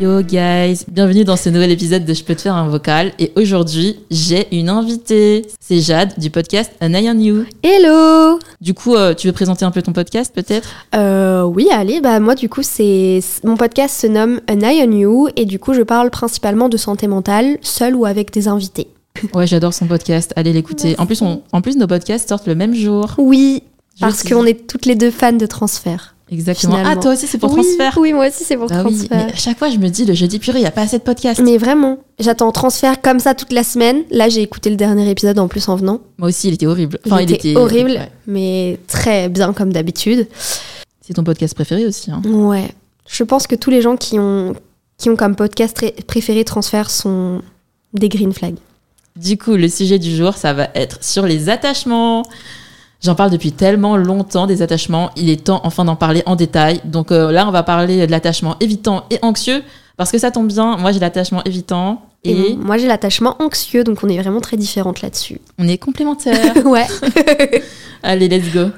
Yo guys, bienvenue dans ce nouvel épisode de Je peux te faire un vocal et aujourd'hui j'ai une invitée, c'est Jade du podcast An Eye on You. Hello Du coup, euh, tu veux présenter un peu ton podcast peut-être? Euh, Oui, allez, bah moi du coup c'est mon podcast se nomme An Eye on You et du coup je parle principalement de santé mentale, seule ou avec des invités. Ouais, j'adore son podcast, allez l'écouter. En plus, on, en plus nos podcasts sortent le même jour. Oui, Je parce qu'on est toutes les deux fans de transfert. Exactement. Finalement. Ah toi aussi c'est pour Oui, transfert Oui, moi aussi c'est pour oui, transfert. mais à chaque fois je me dis le jeudi purée, il y a pas assez de podcasts. Mais vraiment, j'attends transfert comme ça toute la semaine. Là j'ai écouté le dernier épisode en plus en venant. Moi aussi, il était horrible. Il était horrible, ouais. mais très bien comme d'habitude. C'est ton podcast préféré aussi hein. Ouais. Je pense que tous les gens qui ont, qui ont comme podcast ré- préféré transfert sont des green flags. Du coup, le sujet du jour, ça va être sur les attachements. J'en parle depuis tellement longtemps des attachements. Il est temps enfin d'en parler en détail. Donc euh, là, on va parler de l'attachement évitant et anxieux. Parce que ça tombe bien, moi j'ai l'attachement évitant Et, et moi j'ai l'attachement anxieux, donc on est vraiment très différentes là-dessus. on est complémentaires. ouais. Allez, let's go.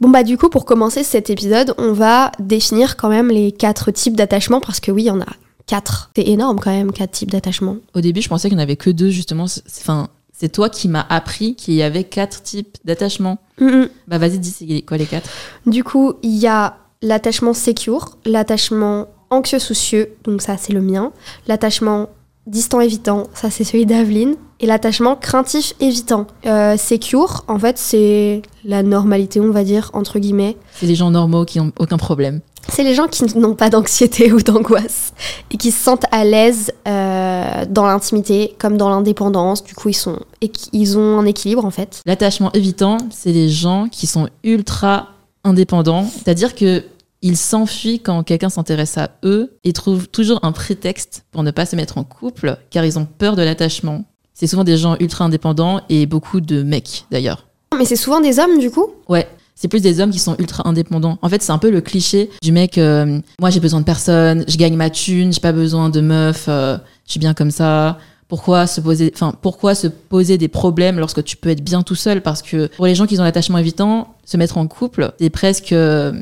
Bon bah du coup pour commencer cet épisode, on va définir quand même les quatre types d'attachement parce que oui, il y en a quatre. C'est énorme quand même, quatre types d'attachement. Au début, je pensais qu'il n'y en avait que deux, justement. Enfin, c'est toi qui m'as appris qu'il y avait quatre types d'attachement. Mhm. Bah vas-y, dis c'est quoi les quatre? Du coup, il y a l'attachement secure, l'attachement anxieux soucieux, donc ça c'est le mien, l'attachement distant évitant, ça c'est celui d'Aveline, et l'attachement craintif évitant. Euh, secure, en fait, c'est la normalité, on va dire, entre guillemets. C'est des gens normaux qui n'ont aucun problème. C'est les gens qui n'ont pas d'anxiété ou d'angoisse et qui se sentent à l'aise euh, dans l'intimité comme dans l'indépendance. Du coup, ils, sont, et ils ont un équilibre en fait. L'attachement évitant, c'est les gens qui sont ultra indépendants, c'est-à-dire que ils s'enfuient quand quelqu'un s'intéresse à eux et trouvent toujours un prétexte pour ne pas se mettre en couple, car ils ont peur de l'attachement. C'est souvent des gens ultra indépendants et beaucoup de mecs d'ailleurs. Mais c'est souvent des hommes du coup? Ouais, c'est plus des hommes qui sont ultra indépendants. En fait, c'est un peu le cliché du mec euh, moi j'ai besoin de personne, je gagne ma thune, j'ai pas besoin de meuf, euh, je suis bien comme ça. Pourquoi se poser enfin pourquoi se poser des problèmes lorsque tu peux être bien tout seul? Parce que pour les gens qui ont l'attachement évitant, se mettre en couple, c'est presque euh,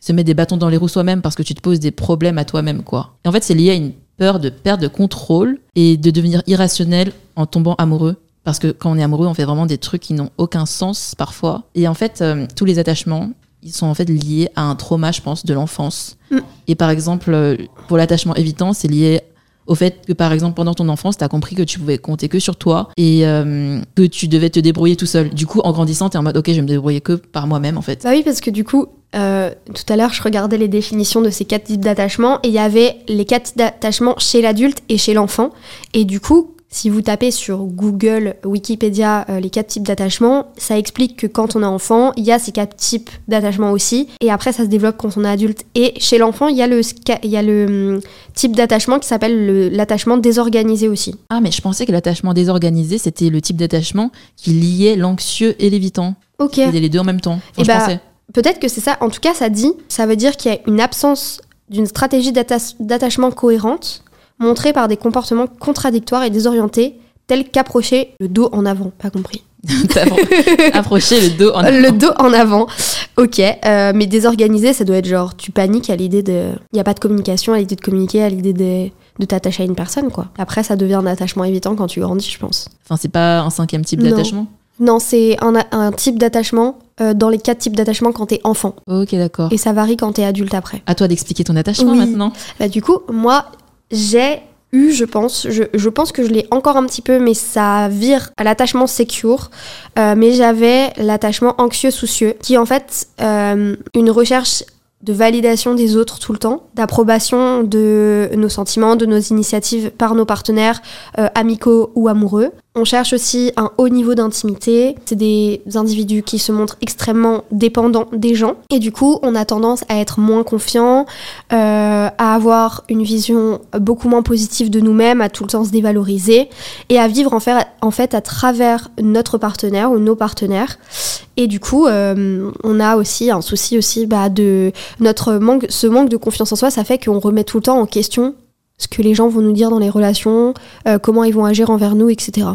se mettre des bâtons dans les roues soi-même parce que tu te poses des problèmes à toi-même quoi. Et en fait, c'est lié à une peur de perdre de contrôle et de devenir irrationnel en tombant amoureux parce que quand on est amoureux, on fait vraiment des trucs qui n'ont aucun sens parfois. Et en fait, euh, tous les attachements, ils sont en fait liés à un trauma, je pense, de l'enfance. Mm. Et par exemple, euh, pour l'attachement évitant, c'est lié au fait que par exemple pendant ton enfance, tu as compris que tu pouvais compter que sur toi et euh, que tu devais te débrouiller tout seul. Du coup, en grandissant, tu es en mode OK, je vais me débrouiller que par moi-même en fait. Bah oui, parce que du coup, euh, tout à l'heure, je regardais les définitions de ces quatre types d'attachement et il y avait les quatre types d'attachement chez l'adulte et chez l'enfant. Et du coup, Si vous tapez sur Google, Wikipédia, euh, les quatre types d'attachement, ça explique que quand on est enfant, il y a ces quatre types d'attachement aussi. Et après, ça se développe quand on est adulte. Et chez l'enfant, il y a le, ska- il y a le hum, type d'attachement qui s'appelle le- l'attachement désorganisé aussi. Ah, mais je pensais que l'attachement désorganisé, c'était le type d'attachement qui liait l'anxieux et l'évitant. Ok. C'était les deux en même temps. Enfin, bah. Peut-être que c'est ça. En tout cas, ça dit, ça veut dire qu'il y a une absence d'une stratégie d'atta- d'attachement cohérente, montrée par des comportements contradictoires et désorientés, tels qu'approcher le dos en avant. Pas compris. T'as approché le dos en Le dos en avant. Ok, euh, mais désorganisé, ça doit être genre, tu paniques à l'idée de. Il n'y a pas de communication, à l'idée de communiquer, à l'idée de, de t'attacher à une personne, quoi. Après, ça devient un attachement évitant quand tu grandis, je pense. Enfin, c'est pas un cinquième type Non. d'attachement? Non, c'est un, un type d'attachement euh, dans les quatre types d'attachement quand t'es enfant. Ok, d'accord. Et ça varie quand t'es adulte après. À toi d'expliquer ton attachement Oui. maintenant. Bah, du coup, moi, j'ai eu, je pense, je, je pense que je l'ai encore un petit peu, mais ça vire à l'attachement secure. Euh, mais j'avais l'attachement anxieux-soucieux, qui en fait euh, une recherche de validation des autres tout le temps, d'approbation de nos sentiments, de nos initiatives par nos partenaires euh, amicaux ou amoureux. On cherche aussi un haut niveau d'intimité. C'est des individus qui se montrent extrêmement dépendants des gens. Et du coup, on a tendance à être moins confiant, euh, à avoir une vision beaucoup moins positive de nous-mêmes, à tout le temps se dévaloriser et à vivre en fait, en fait à travers notre partenaire ou nos partenaires. Et du coup, euh, on a aussi un souci aussi bah, de notre manque, ce manque de confiance en soi, ça fait qu'on remet tout le temps en question ce que les gens vont nous dire dans les relations, euh, comment ils vont agir envers nous, etc.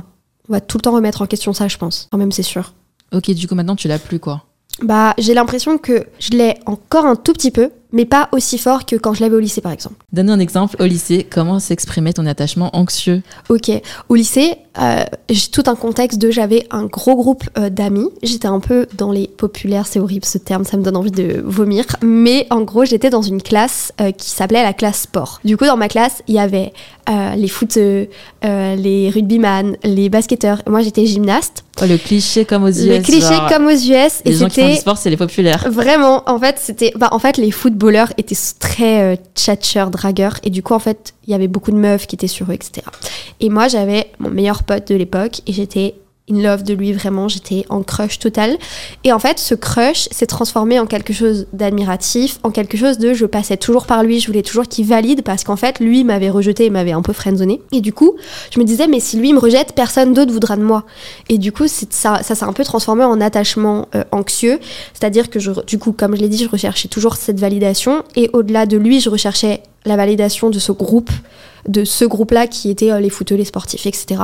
On va tout le temps remettre en question ça, je pense. Quand même, c'est sûr. Ok, du coup, maintenant, tu l'as plus, quoi. Bah, j'ai l'impression que je l'ai encore un tout petit peu, mais pas aussi fort que quand je l'avais au lycée, par exemple. Donne un exemple au lycée. Comment s'exprimait ton attachement anxieux Ok. Au lycée, euh, j'ai tout un contexte de j'avais un gros groupe euh, d'amis. J'étais un peu dans les populaires, c'est horrible ce terme, ça me donne envie de vomir. Mais en gros, j'étais dans une classe euh, qui s'appelait la classe sport. Du coup, dans ma classe, il y avait les footeux, les rugbyman, les basketteurs. Moi, j'étais gymnaste. Oh, le cliché comme aux US. Le cliché genre, comme aux US. Et Les gens qui font du sport, c'est les populaires. Vraiment, en fait, c'était. Bah, en fait, les footballeurs étaient très euh, tchatcheurs, dragueurs, et du coup, en fait, il y avait beaucoup de meufs qui étaient sur eux, etc. Et moi, j'avais mon meilleur pote de l'époque, et j'étais in love de lui, vraiment, j'étais en crush total. Et en fait, ce crush s'est transformé en quelque chose d'admiratif, en quelque chose de je passais toujours par lui, je voulais toujours qu'il valide, parce qu'en fait, lui m'avait rejeté et m'avait un peu friendzonné. Et du coup, je me disais, mais si lui me rejette, personne d'autre voudra de moi. Et du coup, ça, ça s'est un peu transformé en attachement euh, anxieux. C'est-à-dire que, je, du coup, comme je l'ai dit, je recherchais toujours cette validation. Et au-delà de lui, je recherchais la validation de ce groupe, de ce groupe-là qui était euh, les footeux, les sportifs, etc.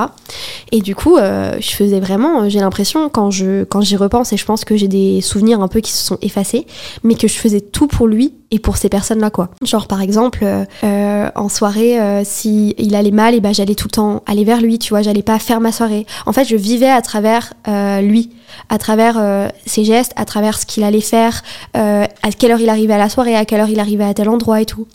Et du coup, euh, je faisais vraiment, j'ai l'impression, quand je quand j'y repense, et je pense que j'ai des souvenirs un peu qui se sont effacés, mais que je faisais tout pour lui et pour ces personnes-là, quoi. Genre, par exemple, euh, euh, en soirée, euh, si il allait mal, et ben j'allais tout le temps aller vers lui, tu vois, j'allais pas faire ma soirée. En fait, je vivais à travers euh, lui, à travers euh, ses gestes, à travers ce qu'il allait faire, euh, à quelle heure il arrivait à la soirée, à quelle heure il arrivait à tel endroit et tout.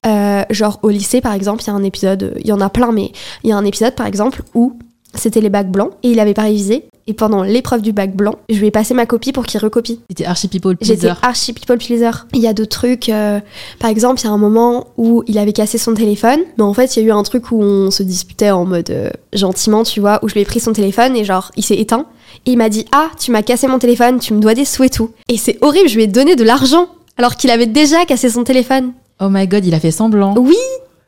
Genre, au lycée, par exemple, il y a un épisode, il y en a plein, mais il y a un épisode, par exemple, où c'était les bacs blancs et il avait pas révisé. Et pendant l'épreuve du bac blanc, je lui ai passé ma copie pour qu'il recopie. C'était archi people J'étais pleaser. archi people pleaser. Il y a d'autres trucs. euh, par exemple, il y a un moment où il avait cassé son téléphone. Mais en fait, il y a eu un truc où on se disputait en mode euh, gentiment, tu vois, où je lui ai pris son téléphone et genre, il s'est éteint. Et il m'a dit Ah, tu m'as cassé mon téléphone, tu me dois des sous et tout. Et c'est horrible, je lui ai donné de l'argent alors qu'il avait déjà cassé son téléphone. Oh my god, il a fait semblant. Oui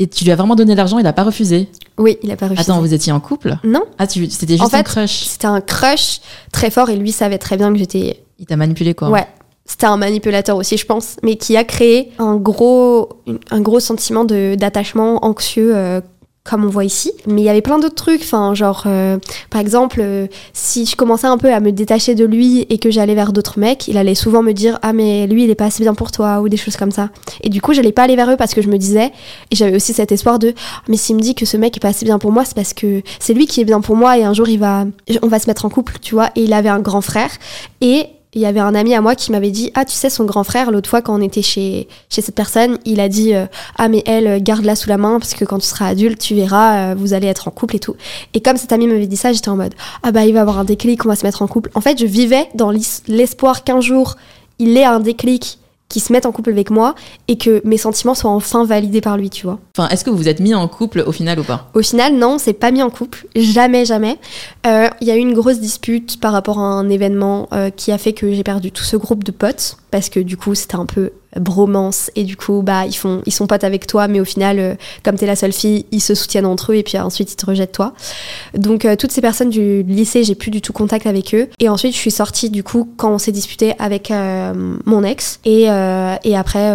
Et tu lui as vraiment donné l'argent, il a pas refusé. Oui, il a pas refusé. Attends, vous étiez en couple? Non, Ah, tu- c'était juste En fait, un crush. c'était un crush très fort et lui savait très bien que j'étais Il t'a manipulé, quoi. Ouais. C'était un manipulateur aussi, je pense, mais qui a créé un gros, un gros sentiment de- d'attachement anxieux, euh, comme on voit ici. Mais il y avait plein d'autres trucs, enfin, genre, euh, par exemple, euh, si je commençais un peu à me détacher de lui et que j'allais vers d'autres mecs, il allait souvent me dire Ah, mais lui, il est pas assez bien pour toi, ou des choses comme ça. Et du coup, j'allais pas aller vers eux parce que je me disais, et j'avais aussi cet espoir de Mais s'il me dit que ce mec est pas assez bien pour moi, c'est parce que c'est lui qui est bien pour moi et un jour, il va, on va se mettre en couple, tu vois. Et il avait un grand frère. Et il y avait un ami à moi qui m'avait dit Ah, tu sais, son grand frère, l'autre fois, quand on était chez, chez cette personne, il a dit euh, Ah, mais elle, euh, garde-la sous la main, parce que quand tu seras adulte, tu verras, euh, vous allez être en couple et tout. Et comme cet ami m'avait dit ça, j'étais en mode Ah, bah, il va avoir un déclic, on va se mettre en couple. En fait, je vivais dans l'espoir qu'un jour, il ait un déclic qu'il se mette en couple avec moi et que mes sentiments soient enfin validés par lui, tu vois. Enfin, est-ce que vous vous êtes mis en couple au final ou pas? Au final, non, c'est pas mis en couple, jamais, jamais. Euh, Il y a eu une grosse dispute par rapport à un événement euh, qui a fait que j'ai perdu tout ce groupe de potes parce que du coup, c'était un peu bromance et du coup bah ils font ils sont potes avec toi mais au final euh, comme t'es la seule fille ils se soutiennent entre eux et puis ensuite ils te rejettent toi. Donc euh, toutes ces personnes du lycée j'ai plus du tout contact avec eux. Et ensuite je suis sortie du coup quand on s'est disputé avec euh, mon ex. Et, euh, et après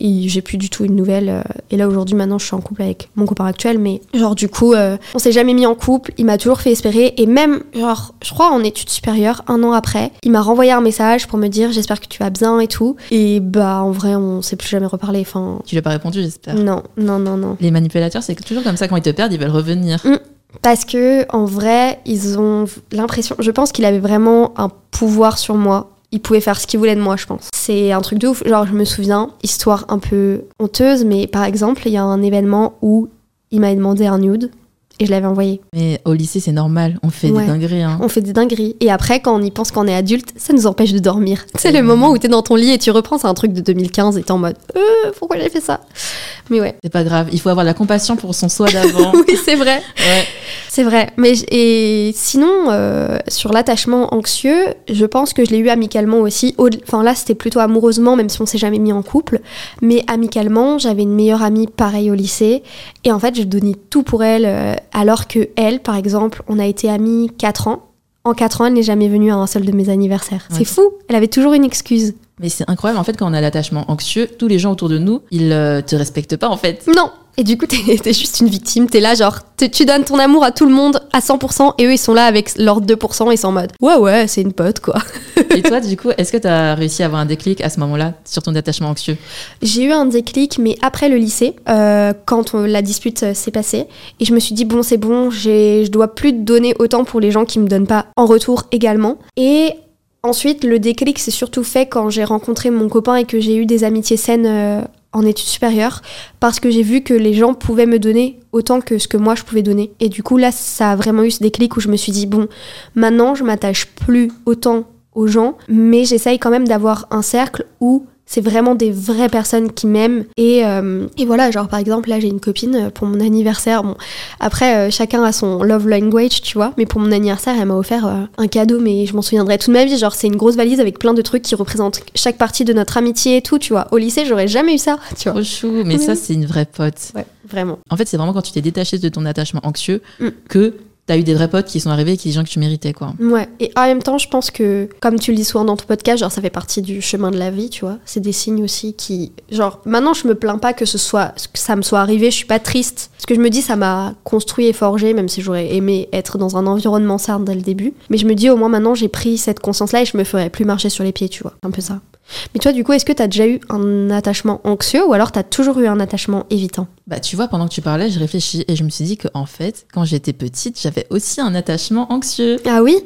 j'ai plus du tout une nouvelle et là aujourd'hui maintenant je suis en couple avec mon copain actuel mais genre du coup on s'est jamais mis en couple. Il m'a toujours fait espérer. Et même genre je crois en études supérieures un an après il m'a renvoyé un message pour me dire j'espère que tu vas bien et tout. Et bah en vrai on s'est plus jamais reparlé enfin Tu lui as pas répondu, j'espère. non non non non Les manipulateurs, c'est toujours comme ça, quand ils te perdent, ils veulent revenir. parce que en vrai ils ont l'impression je pense qu'il avait vraiment un pouvoir sur moi il pouvait faire ce qu'il voulait de moi, je pense. C'est un truc de ouf. Genre, je me souviens, histoire un peu honteuse, mais par exemple, il y a un événement où il m'a demandé un nude et je l'avais envoyé. Mais au lycée, c'est normal, on fait Ouais. des dingueries. Hein. On fait des dingueries. Et après, quand on y pense quand on est adulte, ça nous empêche de dormir. C'est le moment où t'es dans ton lit et tu reprends, c'est un truc de 2015 et t'es en mode euh, pourquoi j'ai fait ça? Mais ouais. C'est pas grave, il faut avoir de la compassion pour son soi d'avant. Oui, c'est vrai. ouais. C'est vrai. Mais et sinon, euh, sur l'attachement anxieux, je pense que je l'ai eu amicalement aussi. Au- Enfin là, c'était plutôt amoureusement, même si on s'est jamais mis en couple. Mais amicalement, j'avais une meilleure amie pareille au lycée. Et en fait, je donnais tout pour elle. Alors que elle, par exemple, on a été amis 4 ans. En 4 ans, elle n'est jamais venue à un seul de mes anniversaires. Ouais. C'est fou. Elle avait toujours une excuse. Mais c'est incroyable, en fait, quand on a l'attachement anxieux, tous les gens autour de nous, ils euh, te respectent pas, en fait. Non. Et du coup, t'es juste une victime. T'es là, genre, tu donnes ton amour à tout le monde à 100%, et eux, ils sont là avec leurs 2%, et ils sont en mode, ouais, ouais, c'est une pote, quoi. Et toi, du coup, est-ce que tu as réussi à avoir un déclic à ce moment-là sur ton attachement anxieux? J'ai eu un déclic, mais après le lycée, euh, quand on- la dispute euh, s'est passée, et je me suis dit, bon, c'est bon, je dois plus donner autant pour les gens qui me donnent pas en retour également. Et ensuite, le déclic s'est surtout fait quand j'ai rencontré mon copain et que j'ai eu des amitiés saines euh, en études supérieures, parce que j'ai vu que les gens pouvaient me donner autant que ce que moi je pouvais donner. Et du coup, là, ça a vraiment eu ce déclic où je me suis dit, bon, maintenant, je m'attache plus autant aux gens, mais j'essaye quand même d'avoir un cercle où c'est vraiment des vraies personnes qui m'aiment. Et, euh, et voilà, genre par exemple, là j'ai une copine euh, pour mon anniversaire. Bon, après, euh, chacun a son love language, tu vois, mais pour mon anniversaire, elle m'a offert euh, un cadeau, mais je m'en souviendrai toute ma vie. Genre, c'est une grosse valise avec plein de trucs qui représentent chaque partie de notre amitié et tout, tu vois. Au lycée, j'aurais jamais eu ça, tu vois. Trop chou, mais Oui, ça, c'est une vraie pote. Ouais, vraiment. En fait, c'est vraiment quand tu t'es détaché de ton attachement anxieux Mm. que t'as eu des vrais potes qui sont arrivés et qui des gens que tu méritais, quoi. Ouais, et en même temps, je pense que, comme tu le dis souvent dans ton podcast, genre ça fait partie du chemin de la vie, tu vois. C'est des signes aussi qui. Genre, maintenant, je me plains pas que ce soit, que ça me soit arrivé, je suis pas triste. Ce que je me dis, ça m'a construit et forgé, même si j'aurais aimé être dans un environnement certes dès le début. Mais je me dis, au moins maintenant, j'ai pris cette conscience-là et je me ferai plus marcher sur les pieds, tu vois. Un peu ça. Mais toi, du coup, est-ce que t'as déjà eu un attachement anxieux ou alors t'as toujours eu un attachement évitant? Bah, tu vois, pendant que tu parlais, je réfléchis et je me suis dit que en fait, quand j'étais petite, j'avais aussi un attachement anxieux. Ah oui?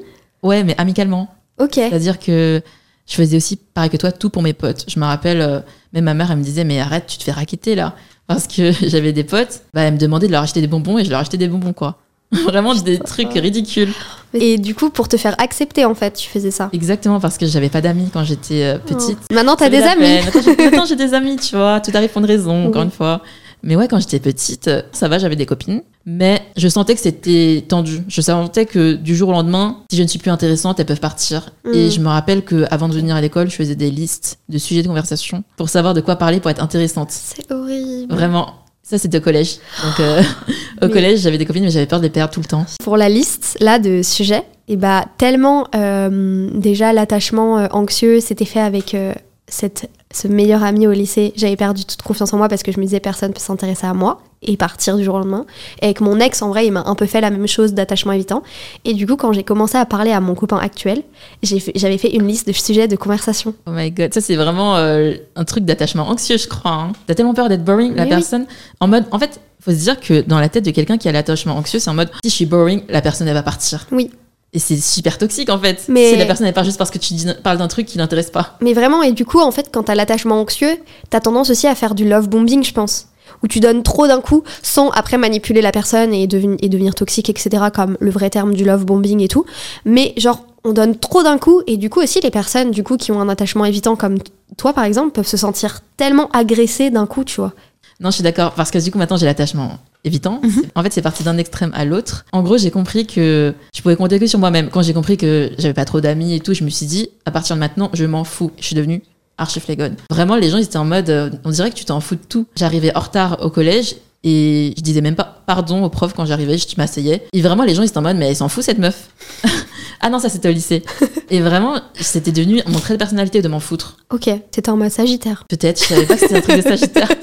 Ouais, mais amicalement. Ok. C'est-à-dire que je faisais aussi, pareil que toi, tout pour mes potes. Je me rappelle, euh, même ma mère, elle me disait, mais arrête, tu te fais raqueter là. Parce que j'avais des potes, bah, elle me demandait de leur acheter des bonbons et je leur achetais des bonbons, quoi. Vraiment des trucs ridicules. Et du coup, pour te faire accepter, en fait, tu faisais ça. Exactement, parce que j'avais pas d'amis quand j'étais euh, petite. Maintenant, t'as des amis. Maintenant, j'ai- j'ai des amis, tu vois. Tout arrive pour une raison, encore Oui. une fois. Mais ouais, quand j'étais petite, ça va, j'avais des copines. Mais je sentais que c'était tendu. Je sentais que du jour au lendemain, si je ne suis plus intéressante, elles peuvent partir. Et Mm. je me rappelle que avant de venir à l'école, je faisais des listes de sujets de conversation pour savoir de quoi parler pour être intéressante. C'est horrible. Vraiment. Ça, c'était au collège. Donc, euh, au collège, j'avais des copines, mais j'avais peur de les perdre tout le temps. Pour la liste là de sujets, et bah tellement euh, déjà l'attachement euh, anxieux s'était fait avec euh, cette, ce meilleur ami au lycée, j'avais perdu toute confiance en moi parce que je me disais personne peut s'intéresser à moi et partir du jour au lendemain. Et avec mon ex, en vrai, il m'a un peu fait la même chose d'attachement évitant. Et du coup, quand j'ai commencé à parler à mon copain actuel, j'avais fait une liste de sujets de conversation. Oh my god, ça c'est vraiment euh, un truc d'attachement anxieux, je crois. hein. T'as tellement peur d'être boring, la oui. personne. En mode, en fait, faut se dire que dans la tête de quelqu'un qui a l'attachement anxieux, c'est en mode, si je suis boring, la personne elle va partir. Oui. Et c'est super toxique en fait. Mais- Si la personne elle part juste parce que tu dis- parles d'un truc qui l'intéresse pas. Mais vraiment, et du coup, en fait, quand t'as l'attachement anxieux, t'as tendance aussi à faire du love bombing, je pense. Où tu donnes trop d'un coup sans après manipuler la personne et, et devenir toxique, etc., comme le vrai terme du love bombing et tout. Mais genre, on donne trop d'un coup et du coup aussi les personnes du coup qui ont un attachement évitant comme toi par exemple peuvent se sentir tellement agressées d'un coup, tu vois. Non, je suis d'accord, parce que du coup, maintenant, j'ai l'attachement évitant. Mhm. En fait, c'est parti d'un extrême à l'autre. En gros, j'ai compris que je pouvais compter que sur moi-même. Quand j'ai compris que j'avais pas trop d'amis et tout, je me suis dit, à partir de maintenant, je m'en fous. Je suis devenue archi flégonne. Vraiment, les gens, ils étaient en mode, euh, on dirait que tu t'en fous de tout. J'arrivais en retard au collège et je disais même pas pardon au prof quand j'arrivais, je m'asseyais. Et vraiment, les gens, ils étaient en mode, mais elle s'en fout cette meuf. ah non, ça c'était au lycée. et vraiment, c'était devenu mon trait de personnalité de m'en foutre. Ok, t'étais en mode sagittaire. Peut-être, je savais pas que c'était un truc de Sagittaire.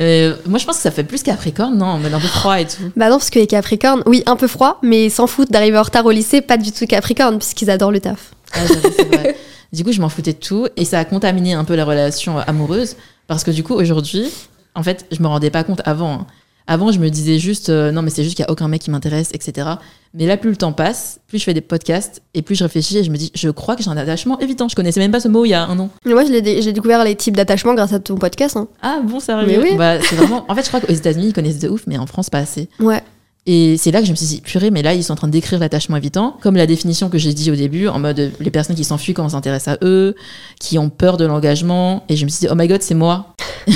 Euh, moi, je pense que ça fait plus Capricorne, non, en mode un peu froid et tout. Bah non, parce que les Capricornes, oui, un peu froid, mais s'en foutent d'arriver en retard au lycée, pas du tout Capricorne, puisqu'ils adorent le taf. Ah, vrai. Du coup, je m'en foutais de tout et ça a contaminé un peu la relation amoureuse parce que du coup, aujourd'hui, en fait, je me rendais pas compte avant. hein. Avant, je me disais juste, euh, non, mais c'est juste qu'il y a aucun mec qui m'intéresse, etc. Mais là, plus le temps passe, plus je fais des podcasts et plus je réfléchis et je me dis, je crois que j'ai un attachement évitant. Je connaissais même pas ce mot il y a un an. Mais moi, je l'ai dé- j'ai découvert les types d'attachement grâce à ton podcast. hein. Ah bon, sérieux? Mais oui. Bah, vraiment. En fait, je crois qu'aux États-Unis, ils connaissent de ouf, mais en France, pas assez. Ouais. Et c'est là que je me suis dit, purée, mais là, ils sont en train de décrire l'attachement évitant, comme la définition que j'ai dit au début, en mode les personnes qui s'enfuient quand on s'intéresse à eux, qui ont peur de l'engagement. Et je me suis dit, oh my god, c'est moi.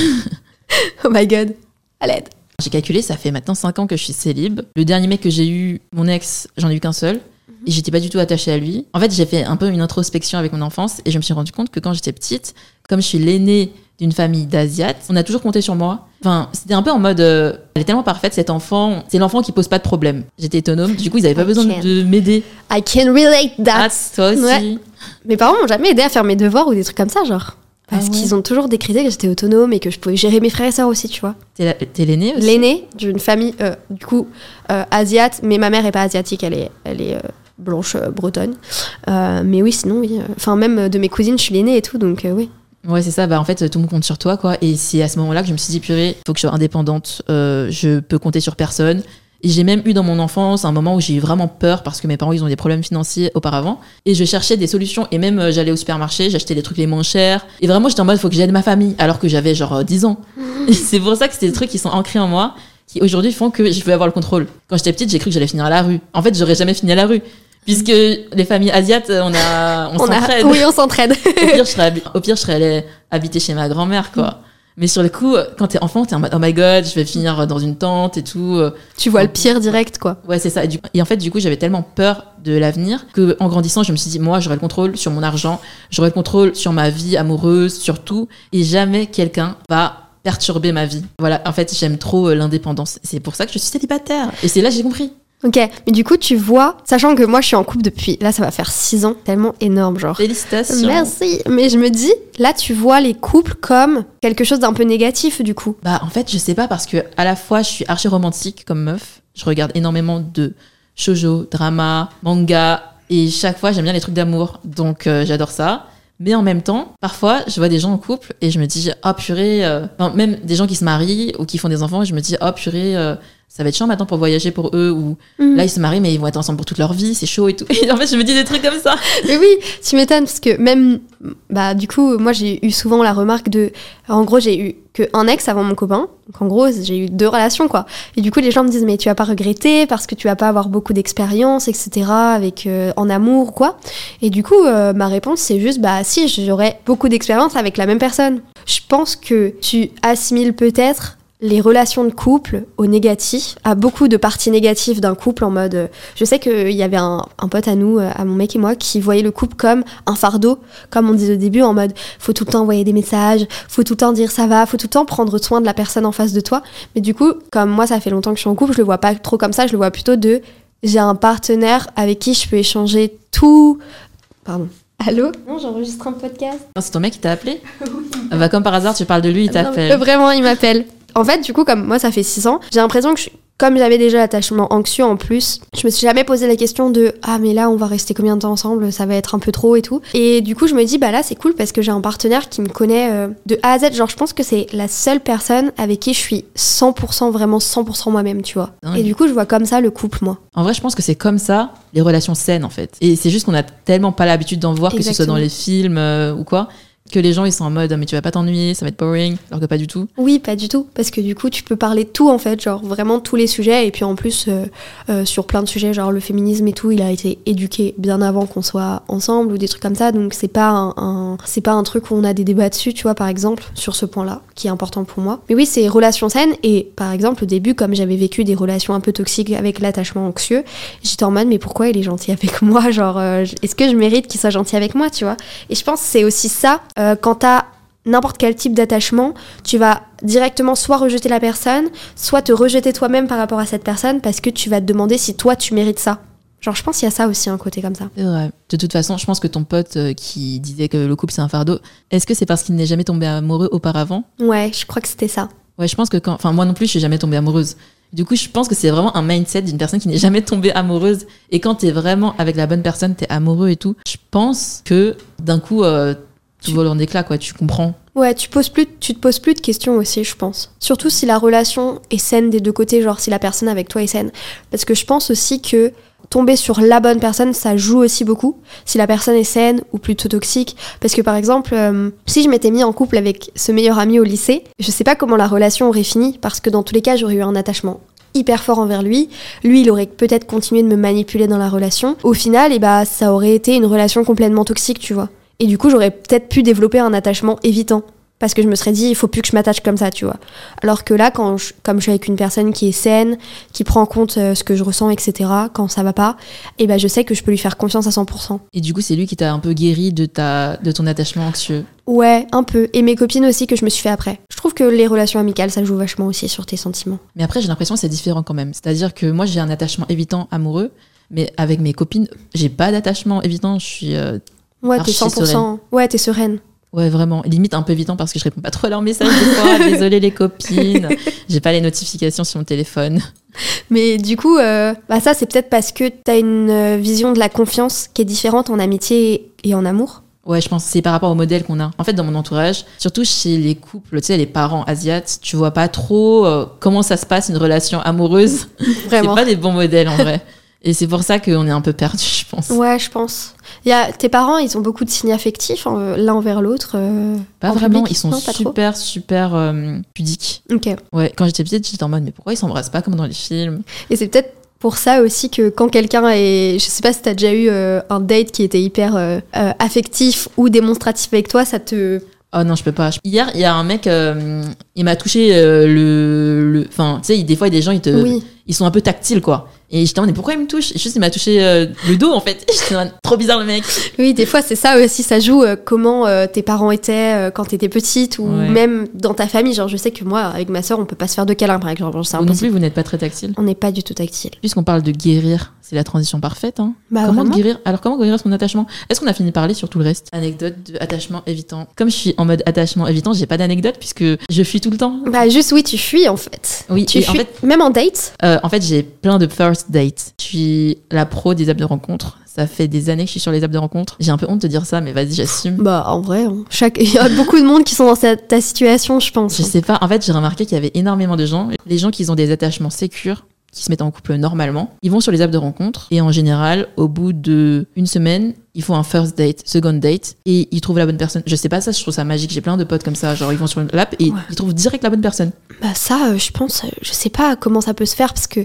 Oh my god. À l'aide. J'ai calculé, ça fait maintenant 5 ans que je suis célib. Le dernier mec que j'ai eu, mon ex, j'en ai eu qu'un seul. Et j'étais pas du tout attachée à lui. En fait, j'ai fait un peu une introspection avec mon enfance et je me suis rendu compte que quand j'étais petite, comme je suis l'aînée d'une famille d'Asiates, on a toujours compté sur moi. Enfin, c'était un peu en mode, euh, elle est tellement parfaite cet enfant, c'est l'enfant qui pose pas de problème. J'étais autonome, du coup ils avaient pas I besoin can. de m'aider. I can relate Ah, that. toi aussi. Ouais. Mes parents m'ont jamais aidé à faire mes devoirs ou des trucs comme ça, genre. Parce Ah ouais. qu'ils ont toujours décrété que j'étais autonome et que je pouvais gérer mes frères et sœurs aussi, tu vois. T'es la- t'es l'aînée aussi? L'aînée d'une famille, euh, du coup, euh, asiate, mais ma mère est pas asiatique, elle est, elle est euh, blanche euh, bretonne. Euh, mais oui, sinon, oui. Enfin, même de mes cousines, je suis l'aînée et tout, donc euh, oui. Ouais, c'est ça. Bah, en fait, tout le monde compte sur toi, quoi. Et c'est à ce moment-là que je me suis dit, purée, faut que je sois indépendante. euh, je peux compter sur personne. Et j'ai même eu dans mon enfance un moment où j'ai eu vraiment peur parce que mes parents, ils ont des problèmes financiers auparavant. Et je cherchais des solutions. Et même, euh, j'allais au supermarché, j'achetais des trucs les moins chers. Et vraiment, j'étais en mode, faut que j'aide ma famille. Alors que j'avais genre euh, 10 ans. Et c'est pour ça que c'est des trucs qui sont ancrés en moi, qui aujourd'hui font que je veux avoir le contrôle. Quand j'étais petite, j'ai cru que j'allais finir à la rue. En fait, j'aurais jamais fini à la rue. Puisque les familles asiates, on a, on, a, s'entraide oui, on s'entraide. au pire, je serais, au pire, je serais allée habiter chez ma grand-mère, quoi. Mais sur le coup, quand t'es enfant, t'es en mode, oh my god, je vais finir dans une tente et tout. tu vois le pire direct, quoi. Ouais, c'est ça. Et, du- et en fait, du coup, j'avais tellement peur de l'avenir que, en grandissant, je me suis dit, moi, j'aurai le contrôle sur mon argent, j'aurai le contrôle sur ma vie amoureuse, sur tout. Et jamais quelqu'un va perturber ma vie. Voilà, en fait, j'aime trop euh, l'indépendance. C'est pour ça que je suis célibataire. Et c'est là que j'ai compris. Ok, mais du coup, tu vois, sachant que moi, je suis en couple depuis, là, ça va faire 6 ans, tellement énorme, genre. Félicitations. Merci, mais je me dis, là, tu vois les couples comme quelque chose d'un peu négatif, du coup. Bah en fait je sais pas parce que à la fois je suis archi romantique comme meuf, je regarde énormément de shoujo, drama, manga et chaque fois j'aime bien les trucs d'amour donc euh, j'adore ça. Mais en même temps, parfois je vois des gens en couple et je me dis oh purée, euh, enfin, même des gens qui se marient ou qui font des enfants et je me dis oh purée, euh, ça va être chiant maintenant pour voyager pour eux ou Mhm. là ils se marient mais ils vont être ensemble pour toute leur vie, c'est chaud et tout. Et en fait je me dis des trucs comme ça. Mais oui, tu m'étonnes parce que même, bah du coup, moi j'ai eu souvent la remarque de, en gros j'ai eu que un ex avant mon copain, donc en gros j'ai eu deux relations quoi. Et du coup les gens me disent mais tu vas pas regretter parce que tu vas pas avoir beaucoup d'expérience etc avec euh, en amour ou quoi. Et du coup euh, ma réponse c'est juste bah si j'aurais beaucoup d'expérience avec la même personne. Je pense que tu assimiles peut-être les relations de couple au négatif, à beaucoup de parties négatives d'un couple en mode. euh, Je sais qu'il y avait un, un pote à nous, euh, à mon mec et moi, qui voyait le couple comme un fardeau, comme on disait au début, en mode faut tout le temps envoyer des messages, faut tout le temps dire ça va, faut tout le temps prendre soin de la personne en face de toi. Mais du coup, comme moi, ça fait longtemps que je suis en couple, je le vois pas trop comme ça, je le vois plutôt de j'ai un partenaire avec qui je peux échanger tout. Pardon. Allô? Non, j'enregistre un podcast. Non, C'est ton mec qui t'a appelé? Ah Bah comme par hasard tu parles de lui, il mais t'appelle. Vraiment, il m'appelle. En fait, du coup, comme moi, ça fait 6 ans, j'ai l'impression que je- comme j'avais déjà l'attachement anxieux en plus, je me suis jamais posé la question de ah mais là on va rester combien de temps ensemble, ça va être un peu trop et tout. Et du coup je me dis bah là c'est cool parce que j'ai un partenaire qui me connaît euh, de A à Z. Genre je pense que c'est la seule personne avec qui je suis 100% vraiment 100% moi-même, tu vois. Dingue. Et du coup je vois comme ça le couple moi. En vrai, je pense que c'est comme ça les relations saines en fait. Et c'est juste qu'on a tellement pas l'habitude d'en voir, que ce soit dans les films euh, ou quoi, que les gens ils sont en mode mais tu vas pas t'ennuyer, ça va être boring, alors que pas du tout. Oui, pas du tout, parce que du coup, tu peux parler de tout en fait, genre vraiment tous les sujets, et puis en plus, euh, euh, sur plein de sujets, genre le féminisme et tout, il a été éduqué bien avant qu'on soit ensemble ou des trucs comme ça, donc c'est pas un, un- c'est pas un truc où on a des débats dessus, tu vois, par exemple, sur ce point-là, qui est important pour moi. Mais oui, c'est relations saines, et par exemple, au début, comme j'avais vécu des relations un peu toxiques avec l'attachement anxieux, j'étais en mode, mais pourquoi il est gentil avec moi Genre, euh, est-ce que je mérite qu'il soit gentil avec moi, tu vois? Et je pense que c'est aussi ça, euh, quand t'as n'importe quel type d'attachement, tu vas directement soit rejeter la personne, soit te rejeter toi-même par rapport à cette personne parce que tu vas te demander si toi tu mérites ça. Genre, je pense qu'il y a ça aussi, un côté comme ça. C'est vrai. De toute façon, je pense que ton pote euh, qui disait que le couple c'est un fardeau, est-ce que c'est parce qu'il n'est jamais tombé amoureux auparavant? Ouais, je crois que c'était ça. Ouais, je pense que quand. Enfin, moi non plus, je suis jamais tombée amoureuse. Du coup, je pense que c'est vraiment un mindset d'une personne qui n'est jamais tombée amoureuse. Et quand t'es vraiment avec la bonne personne, t'es amoureux et tout, je pense que d'un coup, euh, tout vole en éclat, quoi. Tu comprends. Ouais, tu, poses plus, tu te poses plus de questions aussi, je pense. Surtout si la relation est saine des deux côtés, genre si la personne avec toi est saine. Parce que je pense aussi que tomber sur la bonne personne, ça joue aussi beaucoup. Si la personne est saine ou plutôt toxique. Parce que par exemple, euh, si je m'étais mis en couple avec ce meilleur ami au lycée, je sais pas comment la relation aurait fini, parce que dans tous les cas, j'aurais eu un attachement hyper fort envers lui. Lui, il aurait peut-être continué de me manipuler dans la relation. Au final, et bah, ça aurait été une relation complètement toxique, tu vois. Et du coup, j'aurais peut-être pu développer un attachement évitant. Parce que je me serais dit, il faut plus que je m'attache comme ça, tu vois. Alors que là, quand je- comme je suis avec une personne qui est saine, qui prend en compte euh, ce que je ressens, etc., quand ça va pas, et ben je sais que je peux lui faire confiance à 100%. Et du coup, c'est lui qui t'a un peu guéri de, ta, de ton attachement anxieux. Ouais, un peu. Et mes copines aussi que je me suis fait après. Je trouve que les relations amicales, ça joue vachement aussi sur tes sentiments. Mais après, j'ai l'impression que c'est différent quand même. C'est-à-dire que moi, j'ai un attachement évitant amoureux, mais avec mes copines, j'ai pas d'attachement évitant. Je suis. euh, Ouais, t'es Archi 100%. sereine. Ouais, t'es sereine. Ouais, vraiment. Limite un peu évitant parce que je réponds pas trop à leurs messages des fois. Désolée les copines. J'ai pas les notifications sur mon téléphone. Mais du coup, euh, bah ça, c'est peut-être parce que t'as une euh, vision de la confiance qui est différente en amitié et en amour. Ouais, je pense que c'est par rapport au modèle qu'on a. En fait, dans mon entourage, surtout chez les couples, tu sais, les parents asiates, tu vois pas trop euh, comment ça se passe une relation amoureuse. C'est Vraiment. pas des bons modèles en vrai. Et c'est pour ça qu'on est un peu perdu, je pense. Ouais, je pense. Y a, tes parents, ils ont beaucoup de signes affectifs en- l'un envers l'autre. euh, Pas en vraiment, public ils sont Non, super, super euh, pudiques. Ok. Ouais, quand j'étais petite, j'étais en mode, mais pourquoi ils s'embrassent pas comme dans les films? Et c'est peut-être pour ça aussi que quand quelqu'un est. Je sais pas si t'as déjà eu euh, un date qui était hyper affectif ou démonstratif avec toi, ça te. Oh non, je peux pas. Hier, il y a un mec, il m'a touché le. le- Enfin, tu sais, des fois, il y a des gens, ils, te, Oui. Ils sont un peu tactiles, quoi. Et j'étais en mais pourquoi il me touche? Juste, il m'a touché euh, le dos, en fait. J'étais trop bizarre, le mec. Oui, des fois, c'est ça aussi, ça joue euh, comment euh, tes parents étaient quand t'étais petite ou Ouais. même dans ta famille. Genre, je sais que moi, avec ma soeur, on peut pas se faire de câlins, par exemple. Genre, Vous non plus, vous n'êtes pas très tactile. On n'est pas du tout tactile. Puisqu'on parle de guérir, c'est la transition parfaite. Hein. Bah, comment vraiment guérir? Alors, comment guérir son attachement? Est-ce qu'on a fini de parler sur tout le reste? Anecdote de attachement évitant. Comme je suis en mode attachement évitant, j'ai pas d'anecdote puisque je fuis tout le temps. Bah, juste, oui, tu fuis en fait. Oui, tu en fuis. fait- Même en date. Euh, en fait, j'ai plein de first dates. Je suis la pro des apps de rencontre. Ça fait des années que je suis sur les apps de rencontre. J'ai un peu honte de dire ça, mais vas-y, j'assume. Bah, en vrai, hein. Chaque... il y a beaucoup de monde qui sont dans cette- ta situation, je pense. Je sais pas. En fait, j'ai remarqué qu'il y avait énormément de gens. Les gens qui ont des attachements sécures, qui se mettent en couple normalement, ils vont sur les apps de rencontre. Et en général, au bout de une semaine, ils font un first date, second date, et ils trouvent la bonne personne. Je sais pas ça, je trouve ça magique. J'ai plein de potes comme ça. Genre, ils vont sur l'app et Ouais. ils trouvent direct la bonne personne. Bah ça, euh, je pense, euh, je sais pas comment ça peut se faire parce que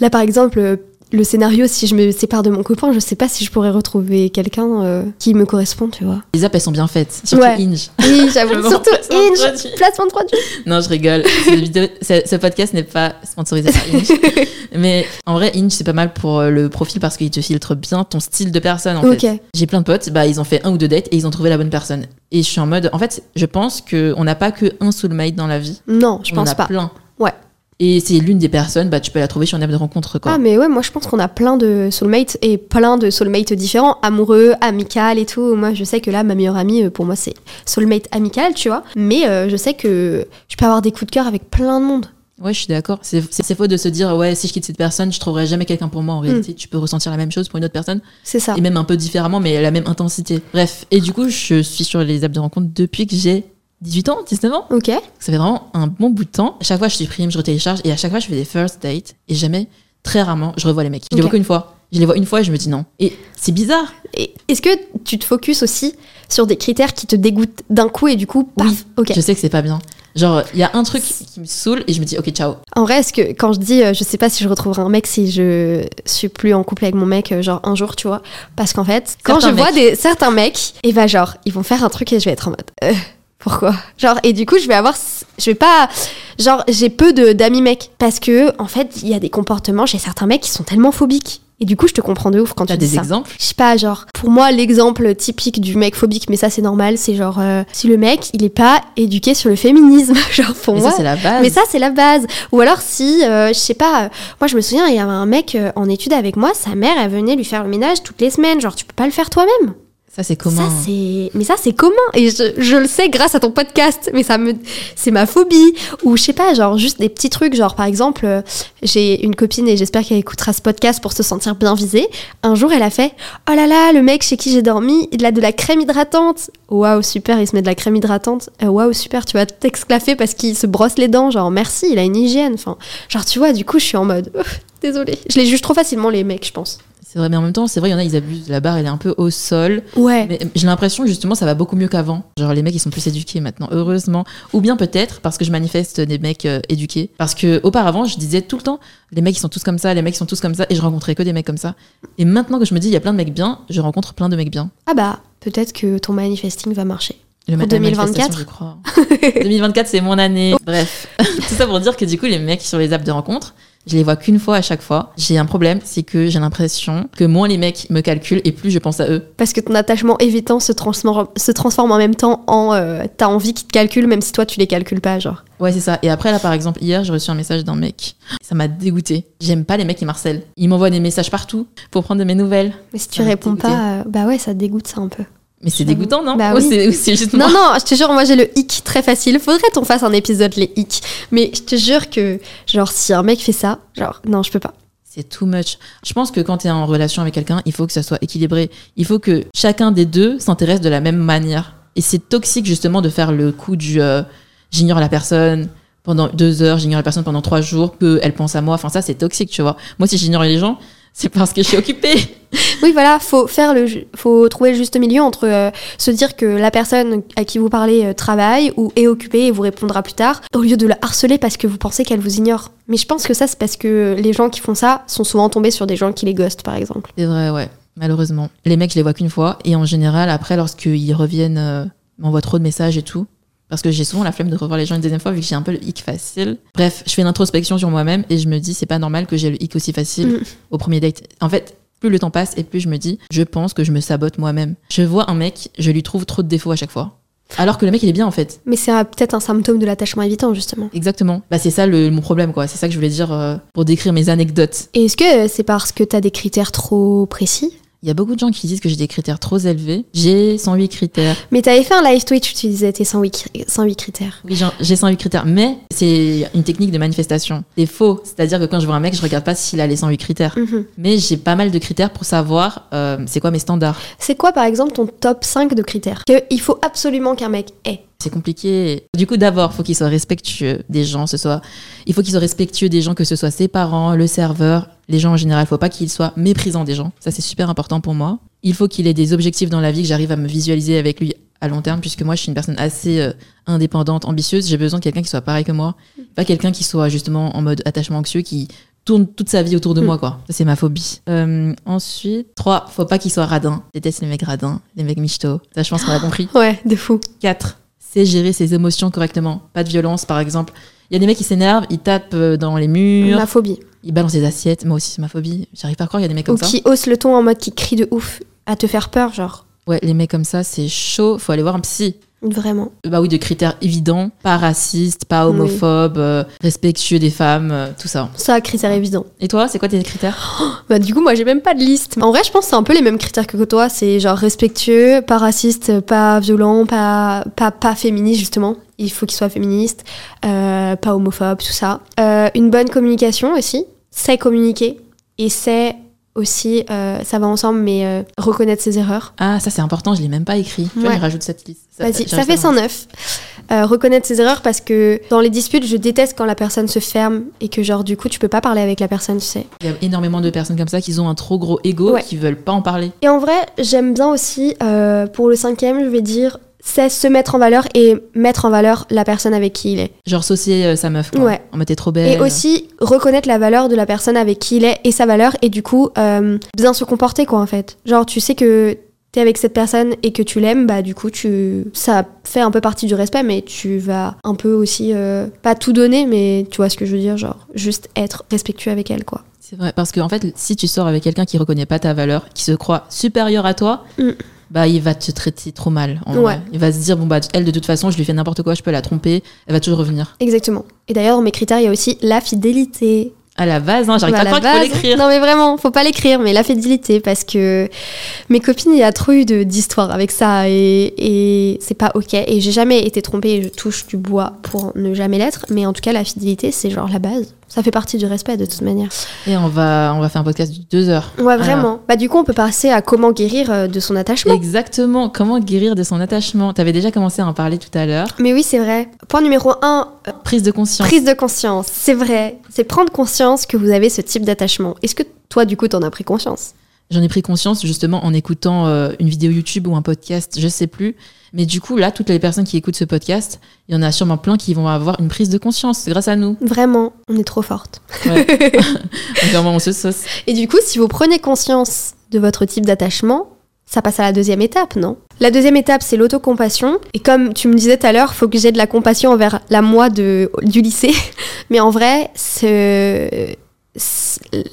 là, par exemple, euh, le scénario, si je me sépare de mon copain, je sais pas si je pourrais retrouver quelqu'un euh, qui me correspond, tu vois. Les apps, elles sont bien faites. Surtout Ouais. Inge. Oui, j'avoue. Surtout Inge, placement de produit. Non, je rigole. Cette vidéo- ce, ce podcast n'est pas sponsorisé par Inch. Mais en vrai, Inch, c'est pas mal pour euh, le profil parce qu'il te filtre bien ton style de personne, en fait. J'ai plein de potes, bah, ils ont fait un ou deux dates et ils ont trouvé la bonne personne. Et je suis en mode, en fait, je pense qu'on n'a pas que un soulmate dans la vie. Non, je On en pense a pas. plein. Et c'est l'une des personnes, bah, tu peux la trouver sur une app de rencontre, quoi. Ah, mais ouais, moi je pense qu'on a plein de soulmates et plein de soulmates différents, amoureux, amical et tout. Moi je sais que là, ma meilleure amie, euh, pour moi c'est soulmate amical, tu vois. Mais euh, je sais que je peux avoir des coups de cœur avec plein de monde. Ouais, je suis d'accord. C'est faux de se dire, ouais, si je quitte cette personne, je trouverai jamais quelqu'un pour moi. En réalité, tu peux ressentir la même chose pour une autre personne. C'est ça. et même un peu différemment, mais la même intensité. Bref, et du coup, je suis sur les apps de rencontre depuis que j'ai 18 ans, 19 ans. Ok. Ça fait vraiment un bon bout de temps. À chaque fois, je supprime, je retélécharge, et à chaque fois, je fais des first dates, et jamais, très rarement, je revois les mecs. Je les vois qu'une fois. Je les vois une fois et je me dis non. Et c'est bizarre. Est-ce que tu te focuses aussi sur des critères qui te dégoûtent d'un coup et du coup, paf, Oui, ok. Je sais que c'est pas bien. Genre, il y a un truc qui me saoule et je me dis ok, ciao. En vrai, est-ce que quand je dis euh, je sais pas si je retrouverai un mec si je suis plus en couple avec mon mec, euh, genre un jour, tu vois Parce qu'en fait, quand Certains je vois des, certains mecs, et bah genre, ils vont faire un truc et je vais être en mode. euh, pourquoi? Genre, et du coup, je vais avoir. Je vais pas. Genre, j'ai peu de- d'amis mecs. Parce que, en fait, il y a des comportements chez certains mecs qui sont tellement phobiques. Et du coup, je te comprends de ouf quand tu dis des ça. exemples? Je sais pas, genre, pour moi, l'exemple typique du mec phobique, mais ça c'est normal, c'est genre, euh, si le mec, il est pas éduqué sur le féminisme, genre pour Mais moi. ça, c'est la base. mais ça, c'est la base. Ou alors, si, euh, je sais pas, euh, moi je me souviens, il y avait un mec en études avec moi, sa mère, elle venait lui faire le ménage toutes les semaines. Genre, tu peux pas le faire toi-même. Ça, c'est commun. Ça, c'est. Mais ça, c'est commun. Et je, je le sais grâce à ton podcast. Mais ça me. C'est ma phobie. Ou je sais pas, genre, juste des petits trucs. Genre, par exemple, euh, j'ai une copine et j'espère qu'elle écoutera ce podcast pour se sentir bien visée. Un jour, elle a fait Oh là là, le mec chez qui j'ai dormi, il a de la crème hydratante. Waouh, super, il se met de la crème hydratante. Euh, Waouh, super, tu vas t'exclaffer parce qu'il se brosse les dents. Genre, merci, il a une hygiène. Enfin, genre, tu vois, du coup, je suis en mode. Désolée. Je les juge trop facilement, les mecs, je pense. C'est vrai, mais en même temps, c'est vrai, il y en a, ils abusent. La barre, elle est un peu au sol. Ouais. Mais j'ai l'impression que justement, ça va beaucoup mieux qu'avant. Genre, les mecs, ils sont plus éduqués maintenant, heureusement. Ou bien peut-être parce que je manifeste des mecs euh, éduqués. Parce que auparavant, je disais tout le temps, les mecs, ils sont tous comme ça, les mecs, ils sont tous comme ça, et je rencontrais que des mecs comme ça. Et maintenant que je me dis, il y a plein de mecs bien, je rencontre plein de mecs bien. Ah bah, peut-être que ton manifesting va marcher. Le Pour ma- la 2024? manifestation, je crois. 2024, c'est mon année. Bref, tout ça pour dire que du coup, les mecs sur les apps de rencontre, je les vois qu'une fois à chaque fois. J'ai un problème, c'est que j'ai l'impression que moins les mecs me calculent et plus je pense à eux. Parce que ton attachement évitant se transforme, se transforme en même temps en euh, t'as envie qu'ils te calculent, même si toi tu les calcules pas, genre. Ouais, c'est ça. Et après, là, par exemple, hier, j'ai reçu un message d'un mec. Ça m'a dégoûté. J'aime pas les mecs qui marcellent. Ils m'envoient des messages partout pour prendre de mes nouvelles. Mais si tu Ça réponds dégoûté. pas, euh, bah ouais, ça te dégoûte ça un peu. Mais c'est dégoûtant, non Bah oui. c'est- juste Non, moi non, je te jure, moi j'ai le hic très facile. Faudrait qu'on fasse un épisode les hicks. Mais je te jure que, genre, si un mec fait ça, genre, non, je peux pas. C'est too much. Je pense que quand tu es en relation avec quelqu'un, il faut que ça soit équilibré. Il faut que chacun des deux s'intéresse de la même manière. Et c'est toxique justement de faire le coup du euh, j'ignore la personne pendant deux heures, j'ignore la personne pendant trois jours, que elle pense à moi. Enfin, ça, c'est toxique, tu vois. Moi, si j'ignore les gens, c'est parce que je suis occupée. Oui, voilà, faut faire le, faut trouver le juste milieu entre euh, se dire que la personne à qui vous parlez euh, travaille ou est occupée et vous répondra plus tard, au lieu de la harceler parce que vous pensez qu'elle vous ignore. Mais je pense que ça, c'est parce que les gens qui font ça sont souvent tombés sur des gens qui les ghostent, par exemple. C'est vrai, ouais. Malheureusement. Les mecs, je les vois qu'une fois. Et en général, après, lorsqu'ils reviennent, euh, m'envoient trop de messages et tout. Parce que j'ai souvent la flemme de revoir les gens une deuxième fois vu que j'ai un peu le hic facile. Bref, je fais une introspection sur moi-même et je me dis, c'est pas normal que j'ai le hic aussi facile Mm. au premier date. En fait, plus le temps passe et plus je me dis, je pense que je me sabote moi-même. Je vois un mec, je lui trouve trop de défauts à chaque fois. Alors que le mec, il est bien en fait. Mais c'est peut-être un symptôme de l'attachement évitant, justement. Exactement. Bah, c'est ça le, mon problème, quoi. C'est ça que je voulais dire euh, pour décrire mes anecdotes. Et est-ce que c'est parce que t'as des critères trop précis Il y a beaucoup de gens qui disent que j'ai des critères trop élevés. J'ai 108 critères. Mais t'avais fait un live Twitch, tu disais tes 108, cri- 108 critères. Oui, j'ai 108 critères, mais c'est une technique de manifestation. C'est faux. C'est-à-dire que quand je vois un mec, je regarde pas s'il a les 108 critères. Mhm. Mais j'ai pas mal de critères pour savoir euh, c'est quoi mes standards. C'est quoi, par exemple, ton top 5 de critères qu'il faut absolument qu'un mec ait? C'est compliqué. Du coup, d'abord, faut qu'il soit respectueux des gens. Ce soit, il faut qu'il soit respectueux des gens, que ce soit ses parents, le serveur, les gens en général. Faut pas qu'il soit méprisant des gens. Ça, c'est super important pour moi. Il faut qu'il ait des objectifs dans la vie, que j'arrive à me visualiser avec lui à long terme, puisque moi, je suis une personne assez euh, indépendante, ambitieuse. J'ai besoin de quelqu'un qui soit pareil que moi. Pas quelqu'un qui soit justement en mode attachement anxieux, qui tourne toute sa vie autour de Mm. moi, quoi. Ça, c'est ma phobie. Euh, ensuite, 3. Faut pas qu'il soit radin. Je déteste les mecs radins, les mecs michto. Ça, je pense qu'on a compris. Ouais, de fou. 4. C'est gérer ses émotions correctement. Pas de violence, par exemple. Il y a des mecs qui s'énervent, ils tapent euh, dans les murs, Ma phobie. ils balancent des assiettes. Moi aussi, c'est ma phobie. J'arrive pas à croire, il y a des mecs Ou comme ça. qui hausse le ton en mode qui crie de ouf à te faire peur, genre. Ouais, les mecs comme ça, c'est chaud. Faut aller voir un psy. Vraiment. Bah oui, de critères évidents. Pas raciste, pas Oui. homophobe, euh, respectueux des femmes, euh, tout ça. Ça, critère évident. Et toi, c'est quoi tes critères? Bah, du coup, moi, j'ai même pas de liste. En vrai, je pense que c'est un peu les mêmes critères que toi. C'est genre respectueux, pas raciste, pas violent, pas, pas, pas féministe, justement. Il faut qu'il soit féministe, euh, pas homophobe, tout ça. Euh, une bonne communication aussi. C'est communiquer. Et c'est aussi, euh, ça va ensemble, mais euh, reconnaître ses erreurs. Ah, ça c'est important, je l'ai même pas écrit. Tu vois, Ouais. il rajoute cette liste. Vas-y, ça fait à 109. Euh, reconnaître ses erreurs parce que dans les disputes, je déteste quand la personne se ferme et que genre du coup tu peux pas parler avec la personne, tu sais. Il y a énormément de personnes comme ça qui ont un trop gros ego, Ouais. qui veulent pas en parler. Et en vrai, j'aime bien aussi, euh, pour le cinquième, je vais dire, c'est se mettre en valeur et mettre en valeur la personne avec qui il est. Genre saucer euh, sa meuf. Quoi. Ouais. En t'es trop belle. Et aussi reconnaître la valeur de la personne avec qui il est et sa valeur et du coup euh, bien se comporter quoi en fait. Genre tu sais que t'es avec cette personne et que tu l'aimes, bah du coup tu ça fait un peu partie du respect mais tu vas un peu aussi euh, pas tout donner mais tu vois ce que je veux dire genre juste être respectueux avec elle quoi. C'est vrai, parce que en fait, si tu sors avec quelqu'un qui reconnaît pas ta valeur, qui se croit supérieur à toi, Mm. Bah il va te traiter trop mal. en Ouais. vrai. Il va se dire bon bah elle de toute façon, je lui fais n'importe quoi, je peux la tromper, elle va toujours revenir. Exactement. Et d'ailleurs mes critères il y a aussi la fidélité. À la base, hein, j'arrive Bah, pas à la croire qu'il faut base- l'écrire. Non mais vraiment, faut pas l'écrire, mais la fidélité parce que mes copines, il y a trop eu de- d'histoires avec ça et, et c'est pas ok. Et j'ai jamais été trompée et je touche du bois pour ne jamais l'être, mais en tout cas la fidélité c'est genre la base. Ça fait partie du respect de toute manière. Et on va, on va faire un podcast de deux heures. Ouais vraiment. Bah du coup on peut passer à comment guérir euh, de son attachement. Exactement. Comment guérir de son attachement T'avais déjà commencé à en parler tout à l'heure. Mais oui c'est vrai. Point numéro un, euh, Prise de conscience. prise de conscience. C'est vrai. C'est prendre conscience que vous avez ce type d'attachement. Est-ce que toi du coup t'en as pris conscience? J'en ai pris conscience justement en écoutant euh, une vidéo YouTube ou un podcast, je sais plus. Mais du coup, là, toutes les personnes qui écoutent ce podcast, il y en a sûrement plein qui vont avoir une prise de conscience grâce à nous. Vraiment, on est trop forte. Ouais. Vraiment, on se sauce. Et du coup, si vous prenez conscience de votre type d'attachement, ça passe à la deuxième étape, non? La deuxième étape, c'est l'autocompassion. Et comme tu me disais tout à l'heure, faut que j'ai de la compassion envers la moi de, du lycée. Mais en vrai, ce-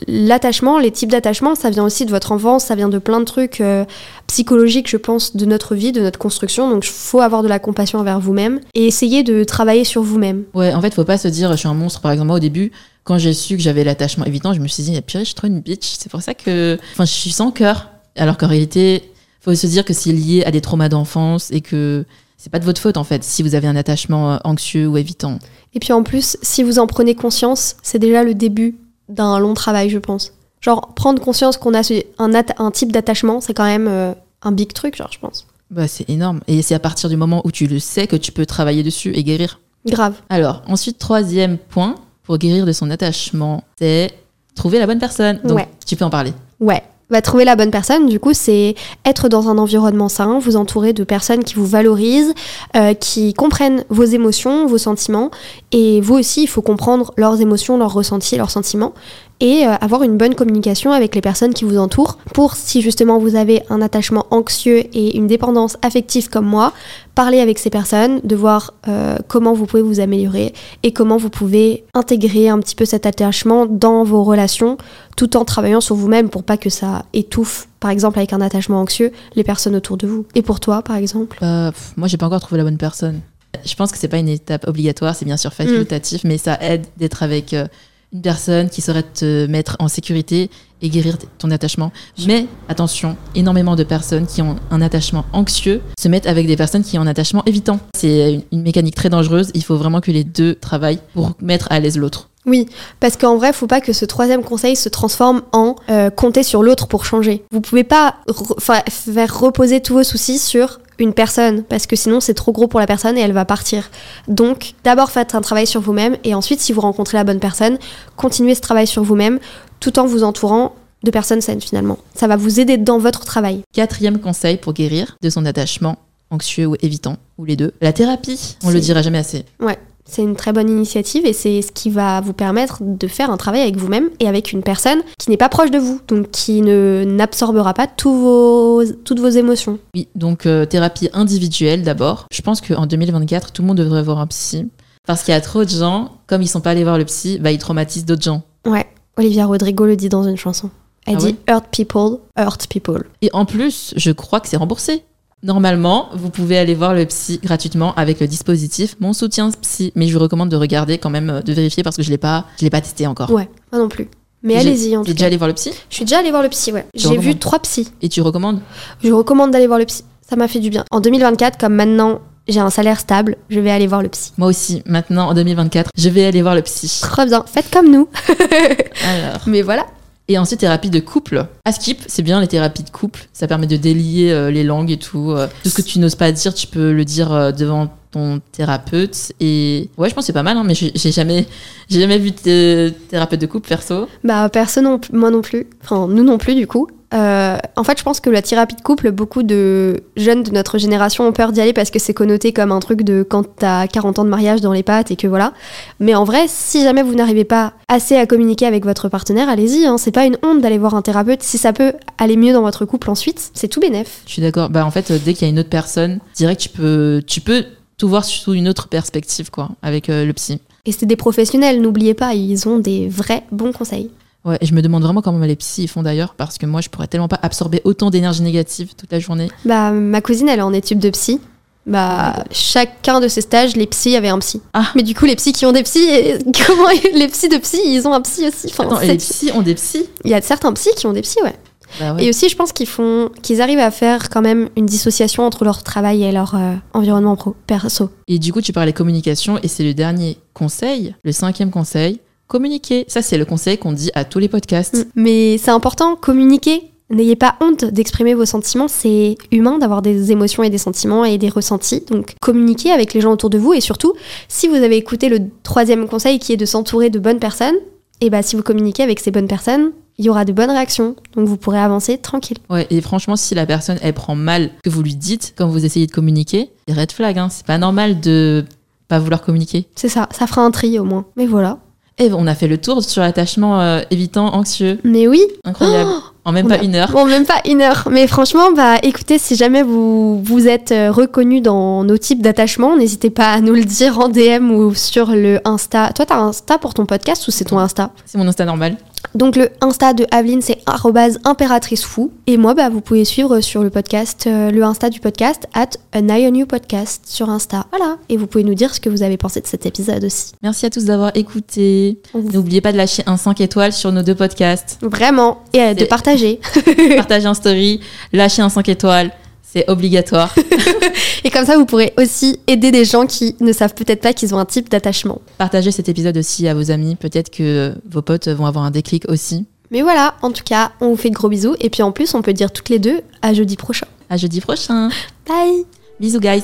l'attachement, les types d'attachement, ça vient aussi de votre enfance, ça vient de plein de trucs euh, psychologiques, je pense, de notre vie, de notre construction. Donc, il faut avoir de la compassion envers vous-même et essayer de travailler sur vous-même. Ouais, en fait, faut pas se dire je suis un monstre. Par exemple, moi, au début, quand j'ai su que j'avais l'attachement évitant, je me suis dit, purée, je suis trop une bitch. C'est pour ça que. Enfin, je suis sans cœur. Alors qu'en réalité, faut se dire que c'est lié à des traumas d'enfance et que c'est pas de votre faute, en fait, si vous avez un attachement euh, anxieux ou évitant. Et puis en plus, si vous en prenez conscience, c'est déjà le début d'un long travail, je pense. Genre, prendre conscience qu'on a un, type d'attachement, c'est quand même euh, un big truc, genre, je pense. Bah, c'est énorme. Et c'est à partir du moment où tu le sais que tu peux travailler dessus et guérir. Grave. Alors, ensuite, troisième point pour guérir de son attachement, c'est trouver la bonne personne. Donc, Ouais. tu peux en parler. Ouais. Trouver la bonne personne, du coup, c'est être dans un environnement sain, vous entourer de personnes qui vous valorisent, euh, qui comprennent vos émotions, vos sentiments. Et vous aussi, il faut comprendre leurs émotions, leurs ressentis, leurs sentiments. Et euh, avoir une bonne communication avec les personnes qui vous entourent pour, si justement vous avez un attachement anxieux et une dépendance affective comme moi, parler avec ces personnes, de voir euh, comment vous pouvez vous améliorer et comment vous pouvez intégrer un petit peu cet attachement dans vos relations tout en travaillant sur vous-même pour pas que ça étouffe, par exemple avec un attachement anxieux, les personnes autour de vous. Et pour toi, par exemple? Bah, pff, moi, j'ai pas encore trouvé la bonne personne. Je pense que c'est pas une étape obligatoire, c'est bien sûr facultatif, mais ça aide d'être avec euh, une personne qui saurait te mettre en sécurité et guérir ton attachement. Mais attention, énormément de personnes qui ont un attachement anxieux se mettent avec des personnes qui ont un attachement évitant. C'est une, une mécanique très dangereuse. Il faut vraiment que les deux travaillent pour mettre à l'aise l'autre. Oui, parce qu'en vrai, faut pas que ce troisième conseil se transforme en euh, compter sur l'autre pour changer. Vous pouvez pas re- fa- faire reposer tous vos soucis sur une personne, parce que sinon c'est trop gros pour la personne et elle va partir. Donc, d'abord faites un travail sur vous-même et ensuite, si vous rencontrez la bonne personne, continuez ce travail sur vous-même tout en vous entourant de personnes saines finalement. Ça va vous aider dans votre travail. Quatrième conseil pour guérir de son attachement anxieux ou évitant, ou les deux, la thérapie. On le dira jamais assez. Ouais, c'est une très bonne initiative et c'est ce qui va vous permettre de faire un travail avec vous-même et avec une personne qui n'est pas proche de vous, donc qui ne n'absorbera pas tous vos, toutes vos émotions. Oui, donc euh, thérapie individuelle d'abord. Je pense qu'en 2024, tout le monde devrait voir un psy. Parce qu'il y a trop de gens, comme ils sont pas allés voir le psy, bah, ils traumatisent d'autres gens. Ouais, Olivia Rodrigo le dit dans une chanson. Elle Ah dit ouais Hurt people, hurt people. Et en plus, je crois que c'est remboursé. Normalement, vous pouvez aller voir le psy gratuitement avec le dispositif Mon soutien psy. Mais je vous recommande de regarder quand même, euh, de vérifier parce que je l'ai pas, je l'ai pas testé encore. Ouais, moi non plus. Mais allez-y en tout déjà cas. allé voir le psy? Je suis déjà allée voir le psy, ouais. J'ai vu trois psys. Et tu recommandes? Je recommande d'aller voir le psy. Ça m'a fait du bien. En 2024, comme maintenant j'ai un salaire stable, je vais aller voir le psy. Moi aussi, maintenant en 2024, je vais aller voir le psy. Très bien, faites comme nous. Alors. Mais voilà. Et ensuite, thérapie de couple. À Skip, c'est bien les thérapies de couple. Ça permet de délier euh, les langues et tout. Euh, tout ce que tu n'oses pas dire, tu peux le dire euh, devant ton thérapeute. Et ouais, je pense que c'est pas mal, hein, mais j'ai jamais, j'ai jamais vu de thérapeute de couple perso. Bah, personne, non, moi non plus. Enfin, nous non plus, du coup. Euh, en fait, je pense que la thérapie de couple, beaucoup de jeunes de notre génération ont peur d'y aller parce que c'est connoté comme un truc de quand t'as 40 ans de mariage dans les pattes et que voilà. Mais en vrai, si jamais vous n'arrivez pas assez à communiquer avec votre partenaire, allez-y. Hein. C'est pas une honte d'aller voir un thérapeute. Si ça peut aller mieux dans votre couple ensuite, c'est tout bénef. Je suis d'accord. Bah en fait, euh, dès qu'il y a une autre personne, que tu peux, tu peux tout voir sous une autre perspective, quoi, avec euh, le psy. Et c'est des professionnels, n'oubliez pas, ils ont des vrais bons conseils. Ouais, et je me demande vraiment comment les psys font d'ailleurs, parce que moi, je pourrais tellement pas absorber autant d'énergie négative toute la journée. Bah, ma cousine, elle est en étude de psy. Bah, chacun de ses stages, les psys avaient un psy. Ah. Mais du coup, les psys qui ont des psys, et- comment les psys de psy, ils ont un psy aussi. Enfin, Attends, et c'est- les psys ont des psys? Il y a certains psys qui ont des psys, ouais. Bah ouais. Et aussi, je pense qu'ils font, qu'ils arrivent à faire quand même une dissociation entre leur travail et leur euh, environnement pro, perso. Et du coup, tu parlais communication, et c'est le dernier conseil, le cinquième conseil, communiquer. Ça, c'est le conseil qu'on dit à tous les podcasts. Mais c'est important, communiquer. N'ayez pas honte d'exprimer vos sentiments. C'est humain d'avoir des émotions et des sentiments et des ressentis. Donc, communiquez avec les gens autour de vous. Et surtout, si vous avez écouté le troisième conseil qui est de s'entourer de bonnes personnes, et bah, si vous communiquez avec ces bonnes personnes, il y aura de bonnes réactions. Donc, vous pourrez avancer tranquille. Ouais, et franchement, si la personne, elle prend mal que vous lui dites quand vous essayez de communiquer, red flag, hein. C'est pas normal de pas vouloir communiquer. C'est ça. Ça fera un tri au moins. Mais voilà. Et on a fait le tour sur l'attachement euh, évitant anxieux. Mais oui, Incroyable. En même pas a- une heure. Bon, même pas une heure. Mais franchement, bah, écoutez, si jamais vous, vous êtes euh, reconnu dans nos types d'attachements, n'hésitez pas à nous le dire en DM ou sur le Insta. Toi, t'as un Insta pour ton podcast ou c'est ton Insta? C'est mon Insta normal. Donc, le Insta de Aveline, c'est arrobase impératricefou. Et moi, bah, vous pouvez suivre sur le podcast, euh, le Insta du podcast, at an eye on you podcast sur Insta. Voilà. Et vous pouvez nous dire ce que vous avez pensé de cet épisode aussi. Merci à tous d'avoir écouté. N'oubliez pas de lâcher un 5 étoiles sur nos deux podcasts. Vraiment. Et euh, de C'est- partager. Partagez un story, lâchez un 5 étoiles. C'est obligatoire. Et comme ça, vous pourrez aussi aider des gens qui ne savent peut-être pas qu'ils ont un type d'attachement. Partagez cet épisode aussi à vos amis. Peut-être que vos potes vont avoir un déclic aussi. Mais voilà, en tout cas, on vous fait de gros bisous. Et puis en plus, on peut dire toutes les deux à jeudi prochain. À jeudi prochain. Bye Bisous, guys.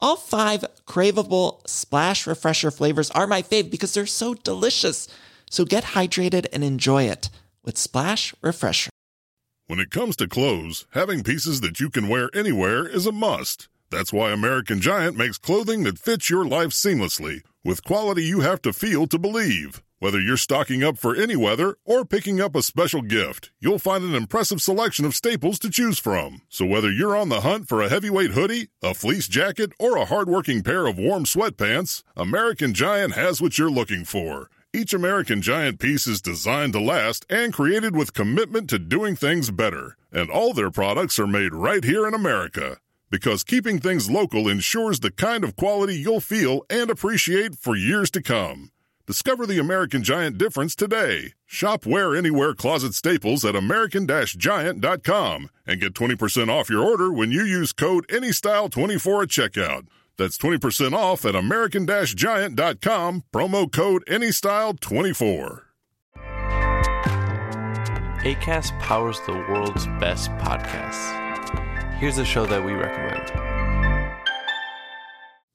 All five craveable splash refresher flavors are my fave because they're so delicious. So get hydrated and enjoy it with Splash Refresher. When it comes to clothes, having pieces that you can wear anywhere is a must. That's why American Giant makes clothing that fits your life seamlessly, with quality you have to feel to believe. Whether you're stocking up for any weather or picking up a special gift, you'll find an impressive selection of staples to choose from. So whether you're on the hunt for a heavyweight hoodie, a fleece jacket, or a hardworking pair of warm sweatpants, American Giant has what you're looking for. Each American Giant piece is designed to last and created with commitment to doing things better. And all their products are made right here in America. Because keeping things local ensures the kind of quality you'll feel and appreciate for years to come. Discover the American Giant difference today. Shop Wear Anywhere closet staples at American-Giant.com and get 20% off your order when you use code ANYSTYLE24 at checkout. That's 20% off at American-Giant.com, promo code ANYSTYLE24. ACAST powers the world's best podcasts. Here's a show that we recommend.